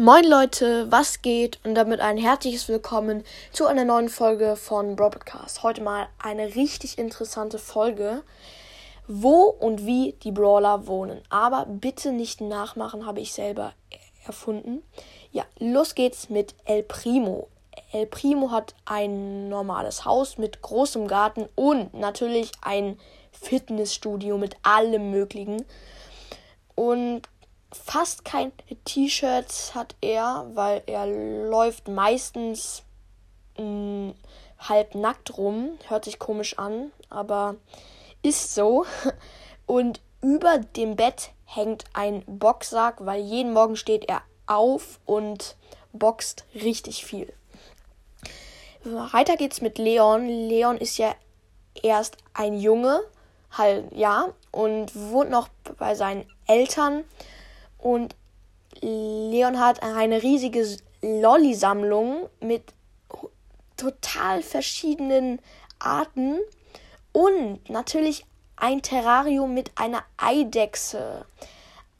Moin Leute, was geht? Und damit ein herzliches Willkommen zu einer neuen Folge von Broadcast. Heute mal eine richtig interessante Folge, wo und wie die Brawler wohnen. Aber bitte nicht nachmachen, habe ich selber erfunden. Ja, los geht's mit El Primo. El Primo hat ein normales Haus mit großem Garten und natürlich ein Fitnessstudio mit allem Möglichen. Und fast keine T-Shirts hat er, weil er läuft meistens mh, mm, halb nackt rum. Hört sich komisch an, aber ist so. Und über dem Bett hängt ein Boxsack, weil jeden Morgen steht er auf und boxt richtig viel. Weiter geht's mit Leon. Leon ist ja erst ein Junge, halt ja, und wohnt noch bei seinen Eltern und Leon hat eine riesige Lolli-Sammlung mit total verschiedenen Arten und natürlich ein Terrarium mit einer Eidechse.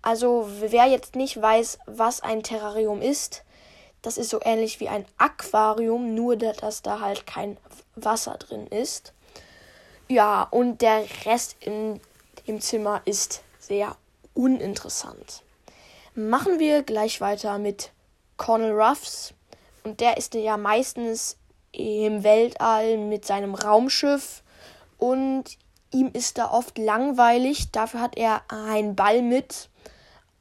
Also wer jetzt nicht weiß, was ein Terrarium ist, das ist so ähnlich wie ein Aquarium, nur dass da halt kein Wasser drin ist. Ja, und der Rest in, im Zimmer ist sehr uninteressant. Machen wir gleich weiter mit Colonel Ruffs. Und der ist ja meistens im Weltall mit seinem Raumschiff. Und ihm ist da oft langweilig. Dafür hat er einen Ball mit.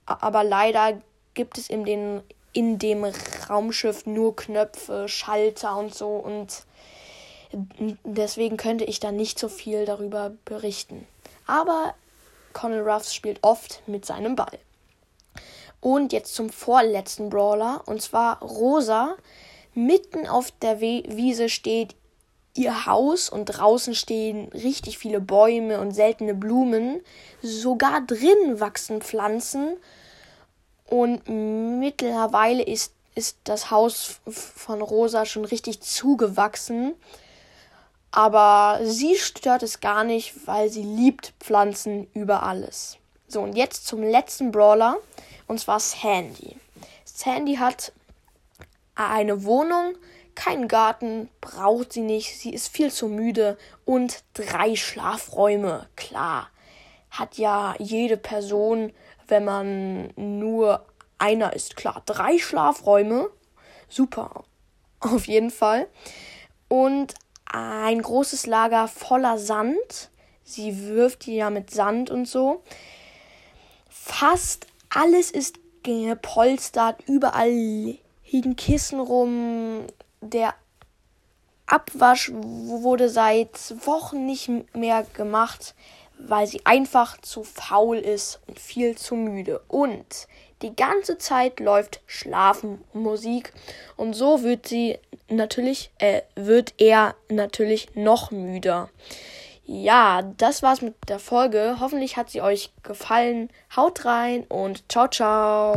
Aber leider gibt es in, den, in dem Raumschiff nur Knöpfe, Schalter und so. Und deswegen könnte ich da nicht so viel darüber berichten. Aber Colonel Ruffs spielt oft mit seinem Ball. Und jetzt zum vorletzten Brawler. Und zwar Rosa. Mitten auf der Wiese steht ihr Haus und draußen stehen richtig viele Bäume und seltene Blumen. Sogar drin wachsen Pflanzen. Und mittlerweile ist, ist das Haus von Rosa schon richtig zugewachsen. Aber sie stört es gar nicht, weil sie liebt Pflanzen über alles. So, und jetzt zum letzten Brawler. Und zwar Sandy. Sandy hat eine Wohnung, keinen Garten, braucht sie nicht, sie ist viel zu müde und drei Schlafräume. Klar, hat ja jede Person, wenn man nur einer ist. Klar, drei Schlafräume, super, auf jeden Fall. Und ein großes Lager voller Sand. Sie wirft die ja mit Sand und so. Fast alles ist gepolstert, überall liegen Kissen rum. Der Abwasch wurde seit Wochen nicht mehr gemacht, weil sie einfach zu faul ist und viel zu müde. Und die ganze Zeit läuft Schlafenmusik und so wird sie natürlich, äh, wird er natürlich noch müder. Ja, das war's mit der Folge. Hoffentlich hat sie euch gefallen. Haut rein und ciao, ciao.